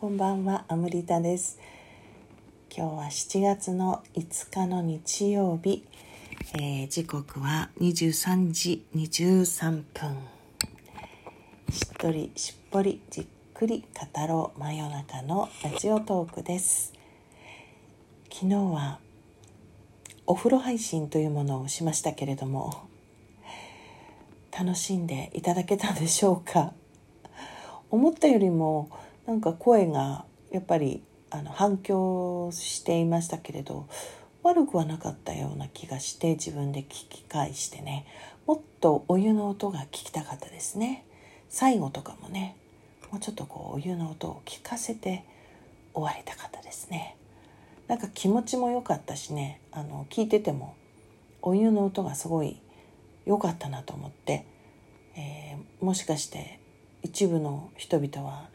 こんばんは、アムリタです。今日は7月の5日の日曜日、えー時刻は23時23分。しっとりしっぽりじっくり語ろう真夜中のラジオトークです。昨日はお風呂配信というものをしましたけれども、楽しんでいただけたでしょうか思ったよりもなんか声がやっぱりあの反響していましたけれど悪くはなかったような気がして自分で聞き返してね。もっとお湯の音が聞きたかったですね。最後とかもねもうちょっとこうお湯の音を聞かせて終わりたかったですね。なんか気持ちも良かったしねあの聞いててもお湯の音がすごい良かったなと思って、えーもしかして一部の人々は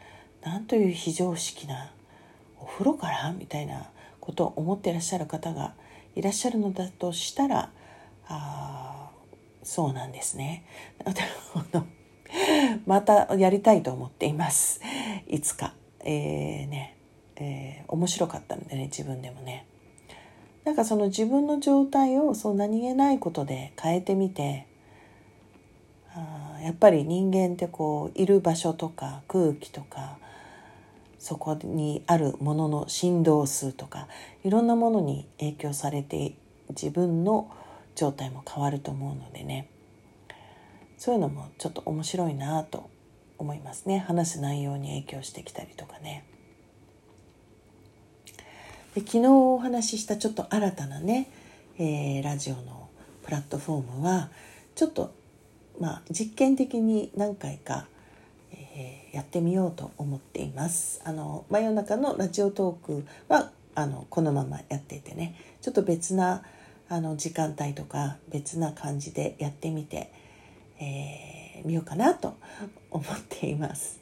なんという非常識なお風呂から？みたいなことを思っていらっしゃる方がいらっしゃるのだとしたらあそうなんですね。またやりたいと思っています。いつか。えーね、えー面白かったのでね、自分でもね。なんかその自分の状態をそう何気ないことで変えてみて、あやっぱり人間ってこういる場所とか空気とかそこにあるものの振動数とかいろんなものに影響されて自分の状態も変わると思うのでねそういうのもちょっと面白いなと思いますね話す内容に影響してきたりとかね。で昨日お話ししたちょっと新たなね、えーラジオのプラットフォームはちょっとまあ実験的に何回か、えーやってみようと思っています。あの真夜中のラジオトークはあのこのままやっていてねちょっと別なあの時間帯とか別な感じでやってみて、えーみようかなと思っています。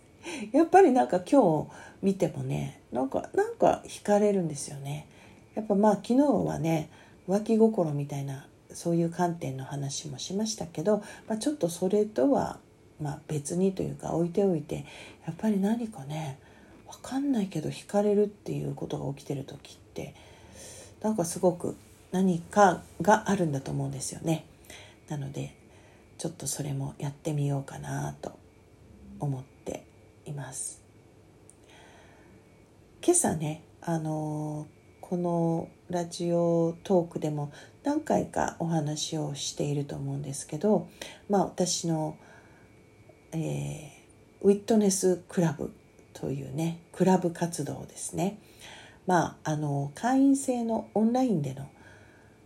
やっぱりなんか今日見てもねなんかなんか惹かれるんですよね。やっぱまあ昨日はね浮気心みたいなそういう観点の話もしましたけど、まあ、ちょっとそれとはまあ別にというか置いておいてやっぱり何かね分かんないけど惹かれるっていうことが起きてる時ってなんかすごく何かがあるんだと思うんですよね。なのでちょっとそれもやってみようかなと思っています。今朝ねあのこのラジオトークでも何回かお話をしていると思うんですけどまあ私の、えーウィットネスクラブというねクラブ活動ですね。まああの会員制のオンラインでの、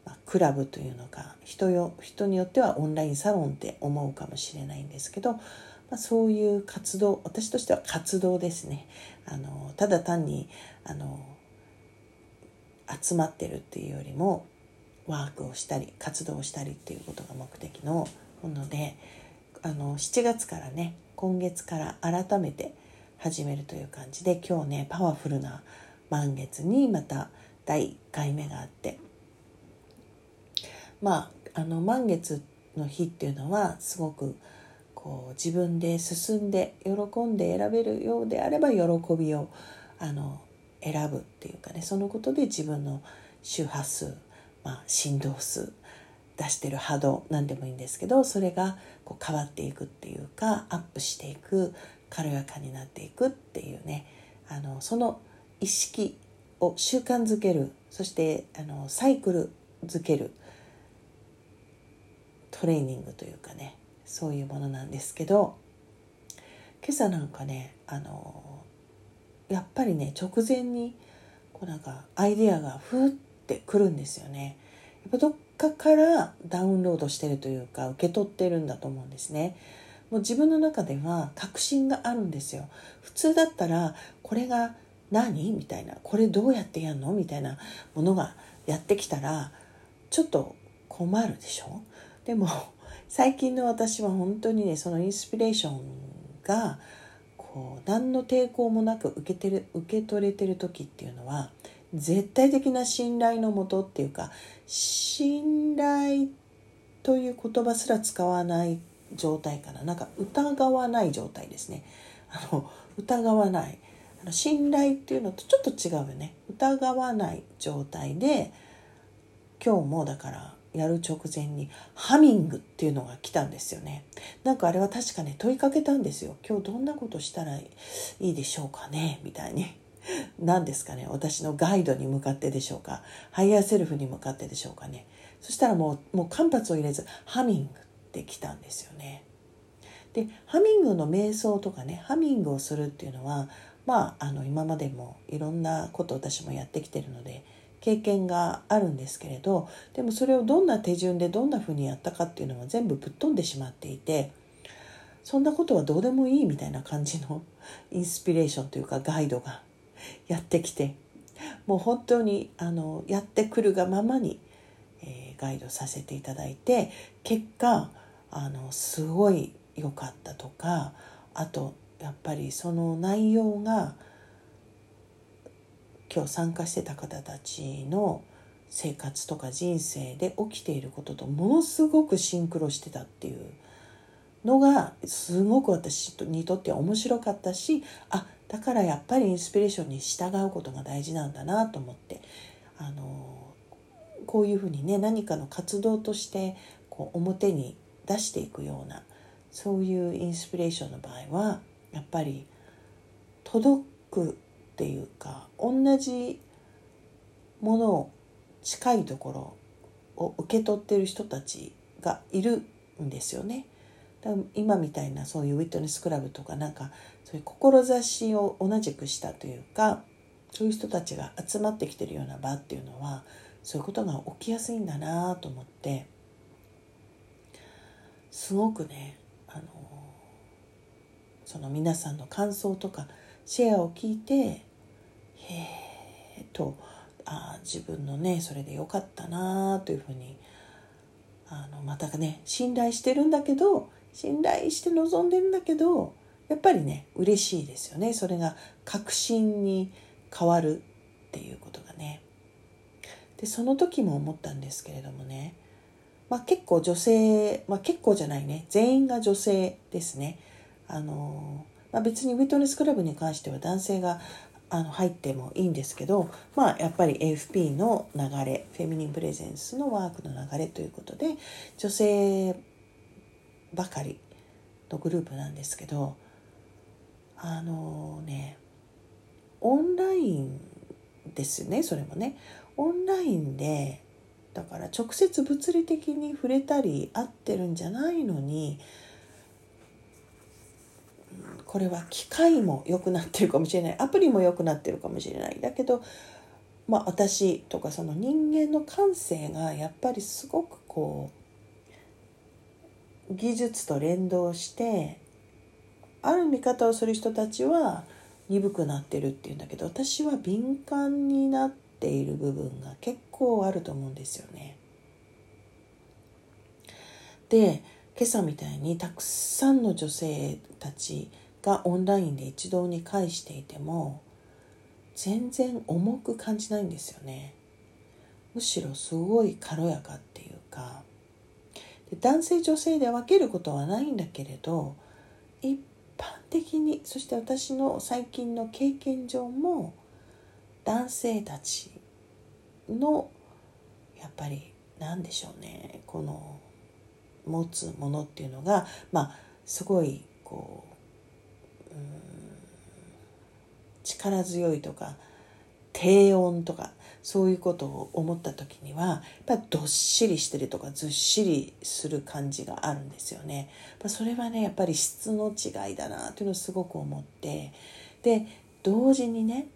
まクラブというのか人よ人によってはオンラインサロンって思うかもしれないんですけど、まあ、そういう活動私としては活動ですね。あのただ単にあの集まってるっていうよりもワークをしたり活動をしたりっていうことが目的のものであの7月からね今月から改めて始めるという感じで今日ねパワフルな満月にまた第1回目があってまああの満月の日っていうのはすごくこう自分で進んで喜んで選べるようであれば喜びをあの選ぶっていうかねそのことで自分の周波数、まあ、振動数出してる波動なんでもいいんですけどそれがこう変わっていくっていうかアップしていく軽やかになっていくっていうねあのその意識を習慣づけるそしてあのサイクルづけるトレーニングというかねそういうものなんですけど今朝なんかねあのやっぱりね直前にこうなんかアイデアがふーってくるんですよね。やっぱどっかからダウンロードしてるというか受け取ってるんだと思うんですね。もう自分の中では確信があるんですよ。普通だったらこれが何？みたいなこれどうやってやるの？みたいなものがやってきたらちょっと困るでしょ？でも最近の私は本当にねそのインスピレーションがこう何の抵抗もなく受けてる受け取れてる時っていうのは絶対的な信頼のもとっていうか信頼という言葉すら使わない状態かな。なんか疑わない状態ですね。あの疑わない。あの信頼っていうのとちょっと違うよね。疑わない状態で今日もだからやる直前にハミングっていうのが来たんですよね。なんかあれは確かね問いかけたんですよ。今日どんなことしたらいいでしょうかねみたいに。何ですかね私のガイドに向かってでしょうかハイヤーセルフに向かってでしょうかね。そしたらもうもう間髪を入れずハミングってきたんですよね。でハミングの瞑想とかねハミングをするっていうのはまああの今までもいろんなこと私もやってきてるので経験があるんですけれどでもそれをどんな手順でどんなふうにやったかっていうのは全部ぶっ飛んでしまっていてそんなことはどうでもいいみたいな感じのインスピレーションというかガイドがやってきてもう本当にあのやってくるがままに、えー、ガイドさせていただいて結果あのすごい良かったとかあとやっぱりその内容が今日参加してた方たちの生活とか人生で起きていることとものすごくシンクロしてたっていうのがすごく私にとっては面白かったしあだからやっぱりインスピレーションに従うことが大事なんだなと思ってあのこういうふうにね何かの活動としてこう表に出していくようなそういうインスピレーションの場合はやっぱり届くっていうか同じものを近いところを受け取ってる人たちがいるんですよね。今みたいなそういうウィットネスクラブとかなんかそういう志を同じくしたというかそういう人たちが集まってきてるような場っていうのはそういうことが起きやすいんだなと思ってすごくねあのその皆さんの感想とかシェアを聞いてへえとあ自分のねそれでよかったなというふうにあのまたね信頼してるんだけど信頼して望んでるんだけどやっぱりね嬉しいですよねそれが確信に変わるっていうことがね。でその時も思ったんですけれどもね、まあ、結構女性、まあ、結構じゃないね全員が女性ですね。あのまあ、別にウィットネスクラブに関しては男性があの入ってもいいんですけど、まあ、やっぱり AFP の流れフェミニンプレゼンスのワークの流れということで女性ばかりのグループなんですけどあのねオンラインですねそれもね。オンラインでだから直接物理的に触れたり会ってるんじゃないのにこれは機械も良くなってるかもしれない。アプリも良くなってるかもしれない。だけどまあ私とかその人間の感性がやっぱりすごくこう技術と連動してある見方をする人たちは鈍くなってるっていうんだけど私は敏感になっている部分が結構あると思うんですよね。で今朝みたいにたくさんの女性たちがオンラインで一堂に会していても全然重く感じないんですよね。むしろすごい軽やかっていうかで男性女性で分けることはないんだけれど一的にそして私の最近の経験上も男性たちのやっぱり何でしょうねこの持つものっていうのがまあすごいこう力強いとか低音とかそういうことを思った時にはやっぱどっしりしてるとかずっしりする感じがあるんですよね。それはねやっぱり質の違いだなというのをすごく思ってで同時にね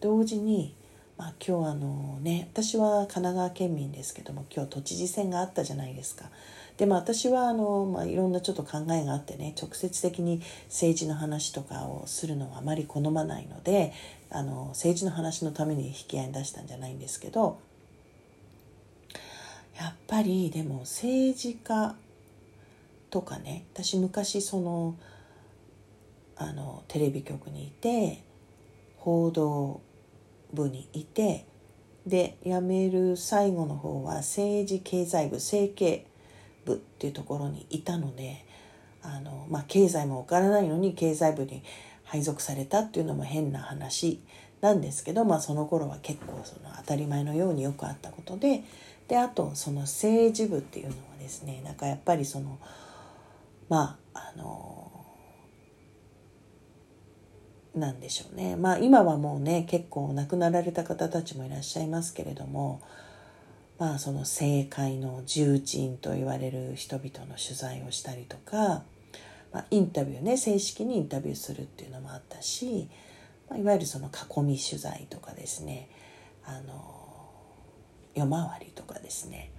同時に、まあ、今日あのね私は神奈川県民ですけども今日都知事選があったじゃないですか。でも私はあの、まあ、いろんなちょっと考えがあってね直接的に政治の話とかをするのはあまり好まないのであの政治の話のために引き合いに出したんじゃないんですけどやっぱりでも政治家とかね私昔そのあのテレビ局にいて報道部にいてで辞める最後の方は政治経済部政経部っていうところにいたのであの、まあ、経済も分からないのに経済部に配属されたっていうのも変な話なんですけど、まあ、その頃は結構その当たり前のようによくあったことでであとその政治部っていうのはですねなんかやっぱりそのまああのなんでしょうね。まあ今はもうね結構亡くなられた方たちもいらっしゃいますけれどもまあその政界の重鎮と言われる人々の取材をしたりとか、まあ、インタビューね正式にインタビューするっていうのもあったし、まあ、いわゆるその囲み取材とかですねあの夜回りとかですね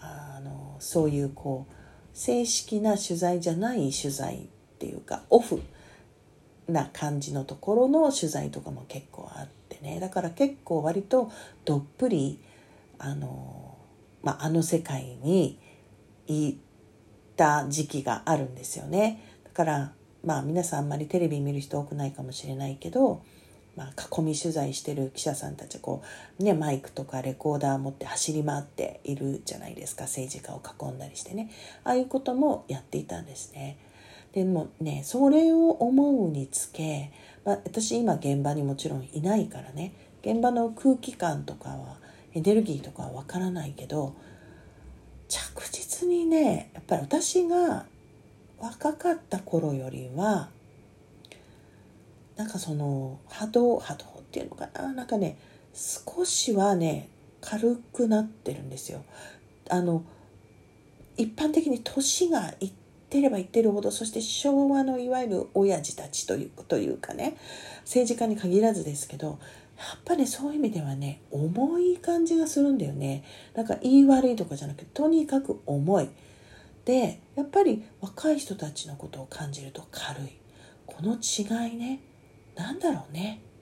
あのそういうこう正式な取材じゃない取材っていうかオフな感じのところの取材とかも結構あってねだから結構割とどっぷりあの,、まあ、あの世界に行った時期があるんですよね。だからまあ皆さんあんまりテレビ見る人多くないかもしれないけど、まあ、囲み取材してる記者さんたちこう、ね、マイクとかレコーダー持って走り回っているじゃないですか政治家を囲んだりしてねああいうこともやっていたんですね。でもねそれを思うにつけ、まあ、私今現場にもちろんいないからね現場の空気感とかはエネルギーとかはわからないけど着実にねやっぱり私が若かった頃よりはなんかその波動波動っていうのかな？なんかね少しはね軽くなってるんですよ。あの一般的に年がいってればいってるほどそして昭和のいわゆる親父たちというというかね政治家に限らずですけどやっぱりそういう意味ではね重い感じがするんだよね。なんか言い悪いとかじゃなくてとにかく重い。でやっぱり若い人たちのことを感じると軽い。この違いね。何だろうね。